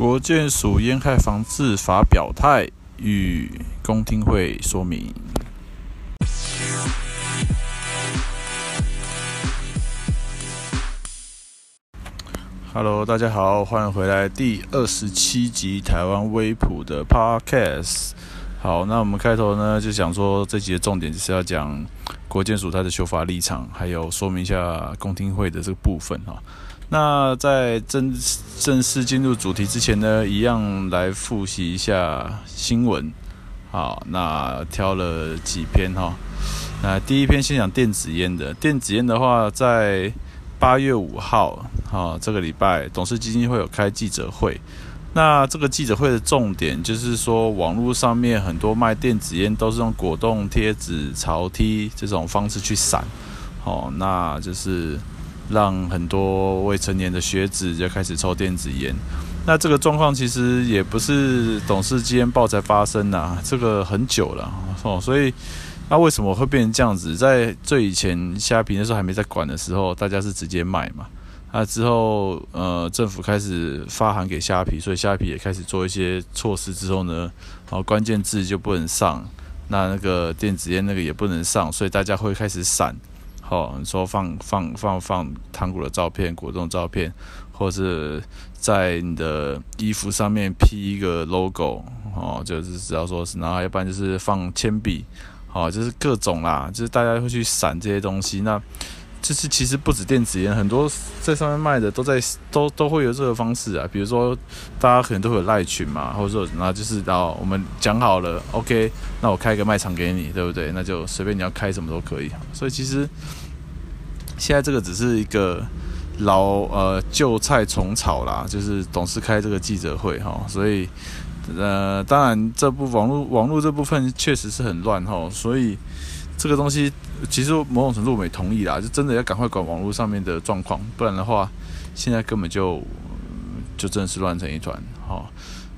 国建署烟害防治法表态与公听会说明。Hello，大家好，欢迎回来第二十七集台湾微普的 Podcast。好，那我们开头呢就想说，这集的重点就是要讲国建署它的修法立场，还有说明一下公听会的这个部分哈。那在正正式进入主题之前呢，一样来复习一下新闻。好，那挑了几篇哈。那第一篇先讲电子烟的。电子烟的话，在八月五号，哈，这个礼拜董事基金会有开记者会。那这个记者会的重点就是说，网络上面很多卖电子烟都是用果冻贴纸、潮梯这种方式去散。好，那就是。让很多未成年的学子就开始抽电子烟，那这个状况其实也不是董事基金报才发生的，这个很久了哦。所以，那为什么会变成这样子？在最以前虾皮那时候还没在管的时候，大家是直接卖嘛。那之后，呃，政府开始发函给虾皮，所以虾皮也开始做一些措施之后呢，然后关键字就不能上，那那个电子烟那个也不能上，所以大家会开始闪。哦，你说放放放放糖果的照片、果冻照片，或者是在你的衣服上面 P 一个 logo，哦，就是只要说是，然后要不然就是放铅笔，哦，就是各种啦，就是大家会去闪这些东西，那。就是其实不止电子烟，很多在上面卖的都在都都会有这个方式啊。比如说，大家可能都会有赖群嘛，或者说，然后就是然后我们讲好了，OK，那我开个卖场给你，对不对？那就随便你要开什么都可以。所以其实现在这个只是一个老呃旧菜重炒啦，就是董事开这个记者会哈。所以呃，当然这部网络网络这部分确实是很乱哈，所以。这个东西其实某种程度我们也同意啦，就真的要赶快管网络上面的状况，不然的话，现在根本就就真的是乱成一团。好，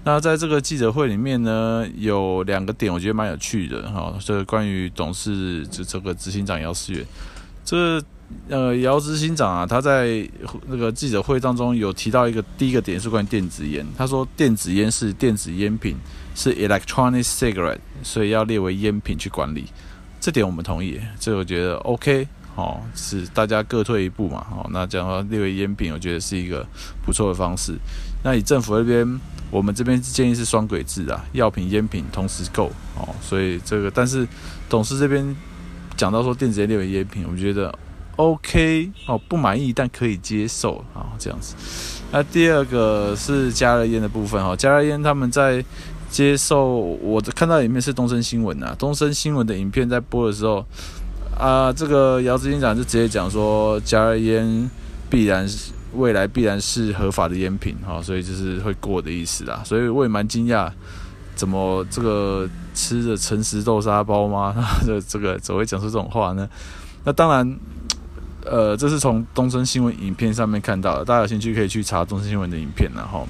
那在这个记者会里面呢，有两个点我觉得蛮有趣的哈，这个关于董事这这个执行长姚思远，这呃姚执行长啊，他在那个记者会当中有提到一个第一个点是关于电子烟，他说电子烟是电子烟品，是 electronic cigarette，所以要列为烟品去管理。这点我们同意，这我觉得 OK，哦，是大家各退一步嘛，哦，那这样的话列为烟品，我觉得是一个不错的方式。那以政府那边，我们这边建议是双轨制啊，药品、烟品同时购，哦，所以这个，但是董事这边讲到说电子烟列为烟品，我觉得 OK，哦，不满意但可以接受啊，这样子。那第二个是加热烟的部分，哈，加热烟他们在。接受我看到里面是东森新闻啊，东森新闻的影片在播的时候，啊，这个姚执行长就直接讲说，加热烟必然是未来必然是合法的烟品，哈，所以就是会过的意思啦。所以我也蛮惊讶，怎么这个吃着诚实豆沙包吗？这这个怎会讲出这种话呢？那当然，呃，这是从东森新闻影片上面看到的，大家有兴趣可以去查东森新闻的影片，然后。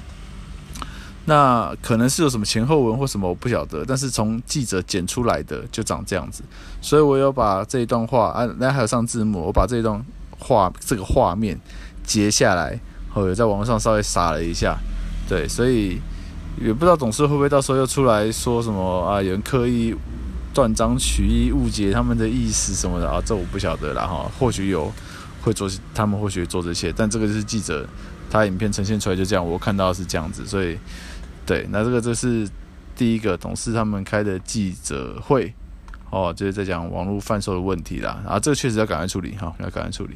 那可能是有什么前后文或什么，我不晓得。但是从记者剪出来的就长这样子，所以我有把这一段话啊，那还有上字幕，我把这一段画这个画面截下来，后有在网络上稍微撒了一下。对，所以也不知道董事会不会到时候又出来说什么啊？有人刻意断章取义、误解他们的意思什么的啊？这我不晓得了哈。或许有会做，他们或许做这些，但这个就是记者他影片呈现出来就这样，我看到是这样子，所以。对，那这个就是第一个董事他们开的记者会，哦，就是在讲网络贩售的问题啦。啊，这个确实要赶快处理哈，要赶快处理。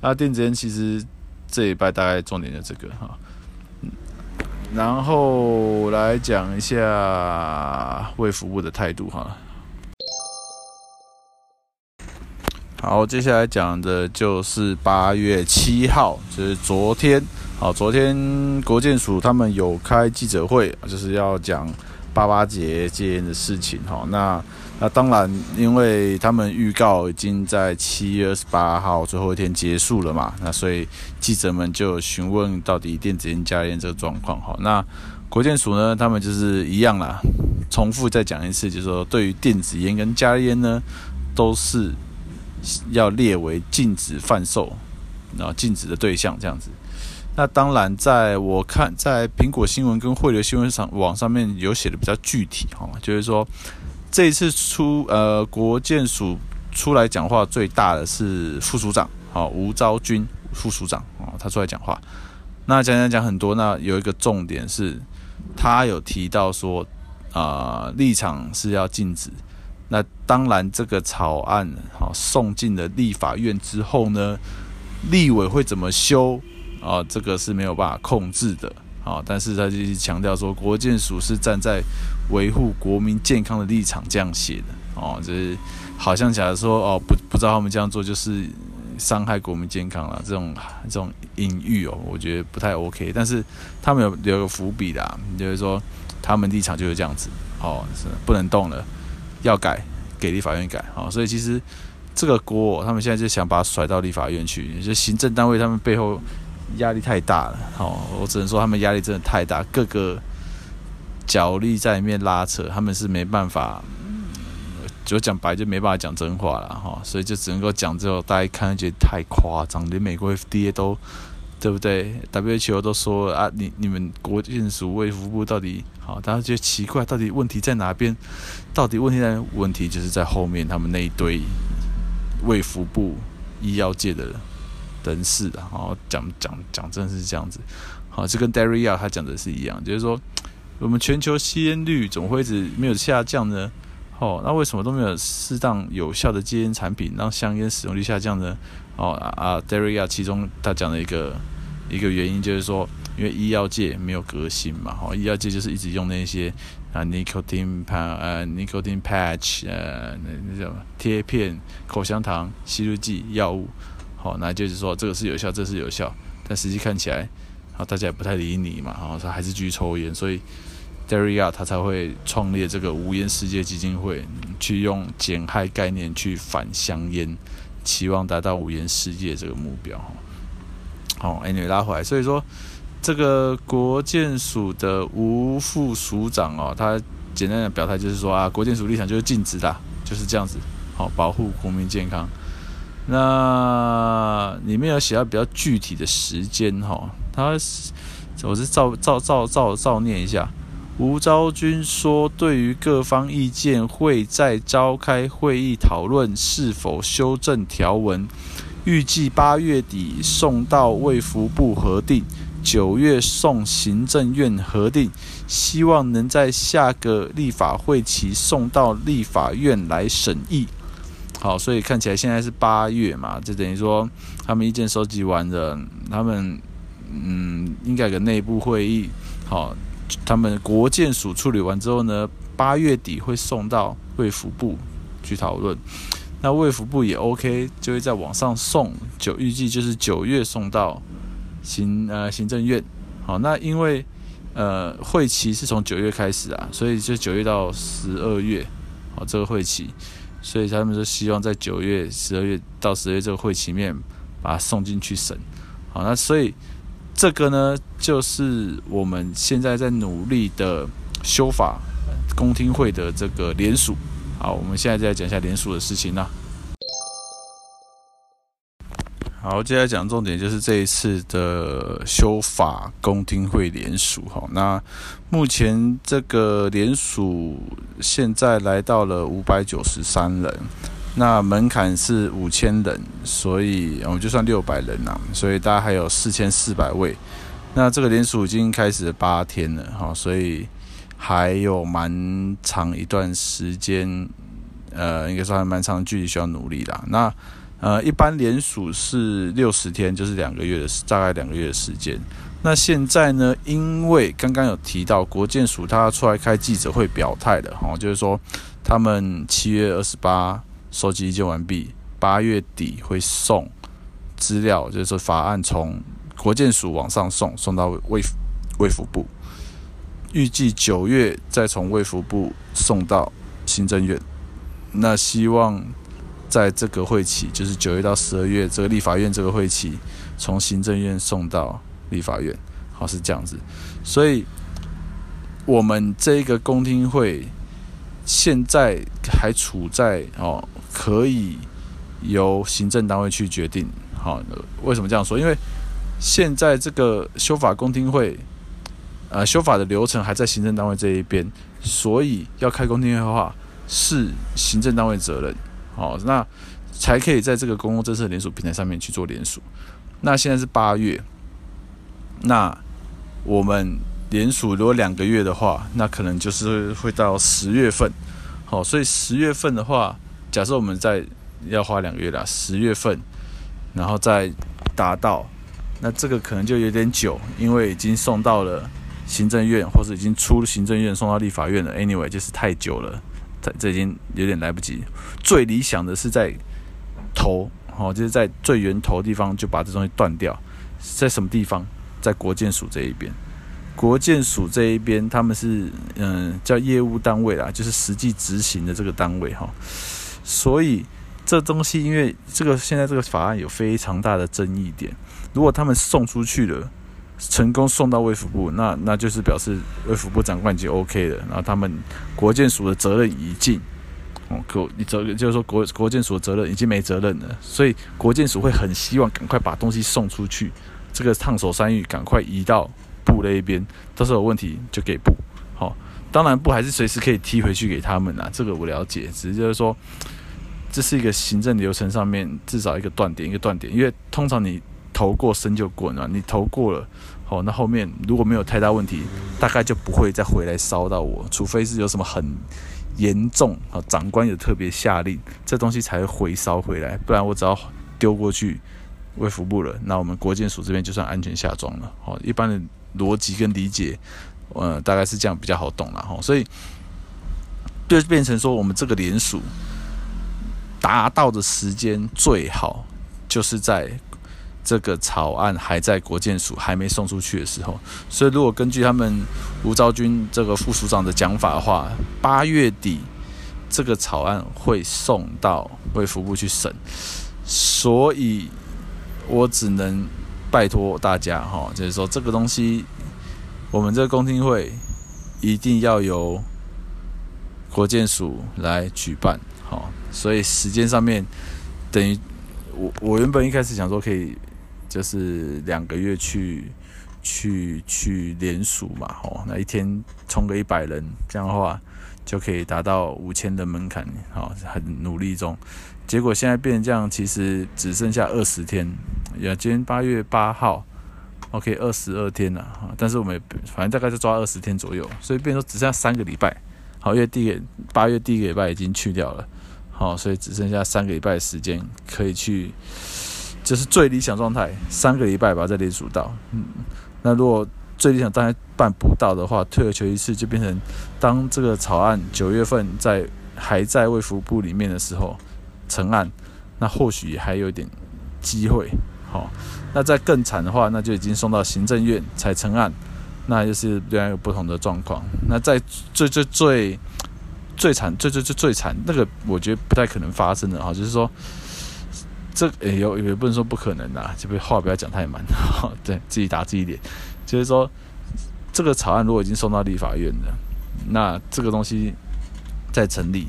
那电子烟其实这一拜大概重点就这个哈，然后来讲一下卫福部的态度哈。好，接下来讲的就是八月七号，就是昨天。好，昨天国健署他们有开记者会，就是要讲八八节戒烟的事情。哈，那那当然，因为他们预告已经在七月二十八号最后一天结束了嘛，那所以记者们就询问到底电子烟加烟这个状况。哈，那国健署呢，他们就是一样啦，重复再讲一次，就是说对于电子烟跟加烟呢，都是要列为禁止贩售，然后禁止的对象这样子。那当然，在我看，在苹果新闻跟汇流新闻上网上面有写的比较具体哈，就是说这一次出呃国建署出来讲话最大的是副署长，好吴昭君副署长哦，他出来讲话，那讲讲讲很多，那有一个重点是，他有提到说啊、呃、立场是要禁止，那当然这个草案好送进了立法院之后呢，立委会怎么修？啊，这个是没有办法控制的啊，但是他就是强调说，国健署是站在维护国民健康的立场这样写的哦，就是好像假如说哦，不不知道他们这样做就是伤害国民健康了，这种这种隐喻哦，我觉得不太 OK。但是他们有留个伏笔的，就是说他们立场就是这样子哦，是不能动了，要改给立法院改哦，所以其实这个锅他们现在就想把它甩到立法院去，就行政单位他们背后。压力太大了，哦，我只能说他们压力真的太大，各个角力在里面拉扯，他们是没办法，就讲白就没办法讲真话了，哈，所以就只能够讲之后，大家看觉得太夸张，连美国 FDA 都对不对？WHO 都说啊，你你们国健署卫福部到底好，大家觉得奇怪，到底问题在哪边？到底问题在问题就是在后面，他们那一堆卫福部医药界的人。人事的，好讲讲讲，真的是这样子，好，这跟 Daria 他讲的是一样，就是说，我们全球吸烟率怎么会一直没有下降呢？哦，那为什么都没有适当有效的戒烟产品让香烟使用率下降呢？哦啊，Daria 其中他讲的一个一个原因就是说，因为医药界没有革新嘛，哦，医药界就是一直用那些啊 nicotine 呃 nicotine patch 呃那那叫什么贴片、口香糖、吸入剂、药物。哦，那就是说这个是有效，这、是有效，但实际看起来，啊，大家也不太理你嘛，然后他还是继续抽烟，所以 Daria 他才会创立这个无烟世界基金会，去用减害概念去反香烟，期望达到无烟世界这个目标。好，Anyway 拉回来，所以说这个国健署的吴副署长哦，他简单的表态就是说啊，国健署立场就是禁止的，就是这样子，好，保护国民健康。那里面有写到比较具体的时间哈，他我是照照照照照念一下。吴昭君说，对于各方意见，会再召开会议讨论是否修正条文，预计八月底送到卫福部核定，九月送行政院核定，希望能在下个立法会期送到立法院来审议。好，所以看起来现在是八月嘛，就等于说他们意见收集完了，他们嗯应该有个内部会议，好，他们国建署处理完之后呢，八月底会送到卫福部去讨论，那卫福部也 OK，就会再往上送，九预计就是九月送到行呃行政院，好，那因为呃会期是从九月开始啊，所以就九月到十二月，好这个会期。所以他们就希望在九月、十二月到十二月这个会期面把它送进去审。好，那所以这个呢，就是我们现在在努力的修法公听会的这个联署。好，我们现在再讲一下联署的事情呢。好，接下来讲重点就是这一次的修法公听会联署哈。那目前这个联署现在来到了五百九十三人，那门槛是五千人，所以我们就算六百人呐，所以大家还有四千四百位。那这个联署已经开始八天了哈，所以还有蛮长一段时间，呃，应该说还蛮长距离需要努力啦。那呃，一般联署是六十天，就是两个月的，大概两个月的时间。那现在呢，因为刚刚有提到国建署他出来开记者会表态的哈，就是说他们七月二十八收集意见完毕，八月底会送资料，就是法案从国建署往上送，送到卫卫福部，预计九月再从卫福部送到行政院。那希望。在这个会期，就是九月到十二月，这个立法院这个会期，从行政院送到立法院，好，是这样子。所以，我们这个公听会现在还处在哦，可以由行政单位去决定。好，为什么这样说？因为现在这个修法公听会，呃，修法的流程还在行政单位这一边，所以要开公听会的话，是行政单位责任。好，那才可以在这个公共政策联署平台上面去做联署。那现在是八月，那我们联署如果两个月的话，那可能就是会到十月份。好，所以十月份的话，假设我们在要花两个月啦，十月份，然后再达到，那这个可能就有点久，因为已经送到了行政院，或者已经出行政院送到立法院了。Anyway，就是太久了，这已经有点来不及。最理想的是在头，哦，就是在最源头的地方就把这东西断掉。在什么地方？在国建署这一边。国建署这一边，他们是嗯叫业务单位啦，就是实际执行的这个单位哈。所以这东西，因为这个现在这个法案有非常大的争议点，如果他们送出去了，成功送到卫福部，那那就是表示卫福部长官已经 OK 了，然后他们国健署的责任已尽。哦，可你责就是说国国健署的责任已经没责任了，所以国健署会很希望赶快把东西送出去，这个烫手山芋赶快移到部那一边，到时候有问题就给部。好、当然部还是随时可以踢回去给他们啊，这个我了解，只是就是说这是一个行政流程上面至少一个断点，一个断点，因为通常你投过身就过了，你投过了，好、哦，那后面如果没有太大问题，大概就不会再回来烧到我，除非是有什么很。严重啊！长官有特别下令，这东西才会回烧回来，不然我只要丢过去卫福部了，那我们国建署这边就算安全下庄了。好，一般的逻辑跟理解，呃，大概是这样比较好懂了哈。所以就变成说，我们这个联署达到的时间最好就是在。这个草案还在国建署还没送出去的时候，所以如果根据他们吴昭君这个副署长的讲法的话，八月底这个草案会送到卫福部去审，所以我只能拜托大家哈，就是说这个东西我们这个公听会一定要由国建署来举办，好，所以时间上面等于我我原本一开始想说可以。就是两个月去去去联署嘛，吼，那一天冲个一百人，这样的话就可以达到五千的门槛，好，很努力中。结果现在变成这样，其实只剩下二十天，也，今天八月八号，OK，二十二天了，但是我们反正大概就抓二十天左右，所以变成说只剩下三个礼拜，好，因为第一个八月第一个礼拜已经去掉了，好，所以只剩下三个礼拜的时间可以去。就是最理想状态，三个礼拜把这联署到。嗯，那如果最理想状态办不到的话，退而求其次，就变成当这个草案九月份在还在卫福部里面的时候成案，那或许还有点机会。好、那再更惨的话，那就已经送到行政院才成案，那就是另外一个不同的状况。那在最最最最惨、最最最最惨，那个我觉得不太可能发生的哈，就是说。这也有也不能说不可能呐，这边话不要讲太满，对自己打自己脸。就是说，这个草案如果已经送到立法院了，那这个东西再成立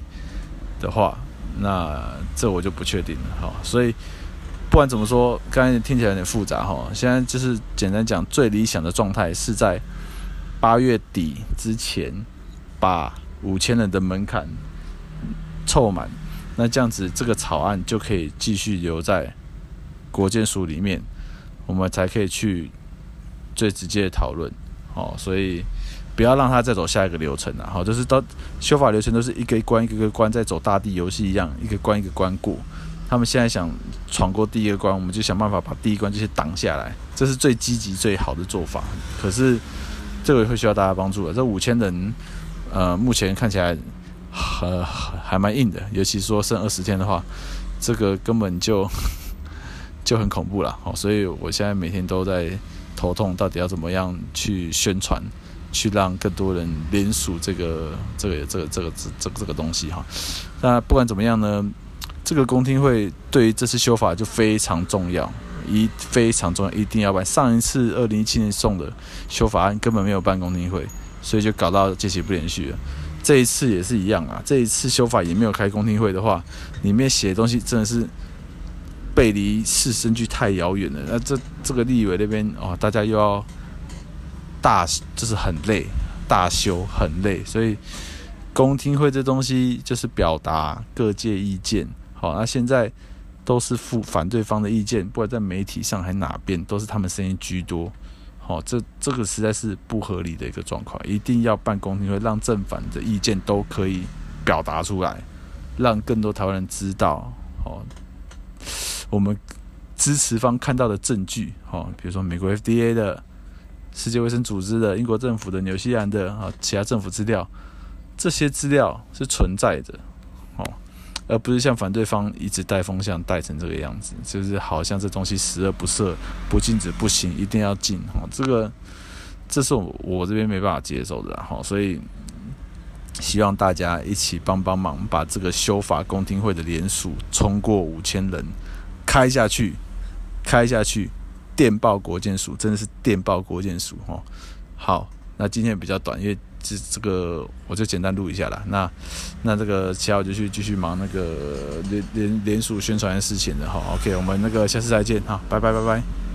的话，那这我就不确定了哈。所以不管怎么说，刚才听起来有点复杂哈。现在就是简单讲，最理想的状态是在八月底之前把五千人的门槛凑满。那这样子，这个草案就可以继续留在国建署里面，我们才可以去最直接的讨论。哦，所以不要让他再走下一个流程了。好，就是到修法流程都是一个一关一个个关，在走大地游戏一样，一个关一个关过。他们现在想闯过第一个关，我们就想办法把第一关这些挡下来，这是最积极最好的做法。可是这个也会需要大家帮助的。这五千人，呃，目前看起来。呃，还蛮硬的，尤其说剩二十天的话，这个根本就 就很恐怖了。哦，所以我现在每天都在头痛，到底要怎么样去宣传，去让更多人联署这个这个这个这个这个这个东西哈。那不管怎么样呢，这个公听会对于这次修法就非常重要，一非常重要，一定要办。上一次二零一七年送的修法案根本没有办公听会，所以就搞到届期不连续了。这一次也是一样啊，这一次修法也没有开公听会的话，里面写的东西真的是背离市政区太遥远了。那这这个立委那边哦，大家又要大，就是很累，大修很累，所以公听会这东西就是表达各界意见。好，那现在都是负反对方的意见，不管在媒体上还哪边，都是他们声音居多。哦，这这个实在是不合理的一个状况，一定要办公听会，让正反的意见都可以表达出来，让更多台湾人知道。哦，我们支持方看到的证据，哦，比如说美国 FDA 的、世界卫生组织的、英国政府的、纽西兰的啊，其他政府资料，这些资料是存在的。哦而不是像反对方一直带风向带成这个样子，就是好像这东西十恶不赦，不禁止不行，一定要禁哈。这个这是我我这边没办法接受的哈，所以希望大家一起帮帮忙，把这个修法公听会的联署冲过五千人，开下去，开下去，电报国建署，真的是电报国建署哈。好，那今天比较短，因为。这这个我就简单录一下啦。那那这个其他我就去继续忙那个联联联署宣传的事情了哈。OK，我们那个下次再见哈，拜拜拜拜。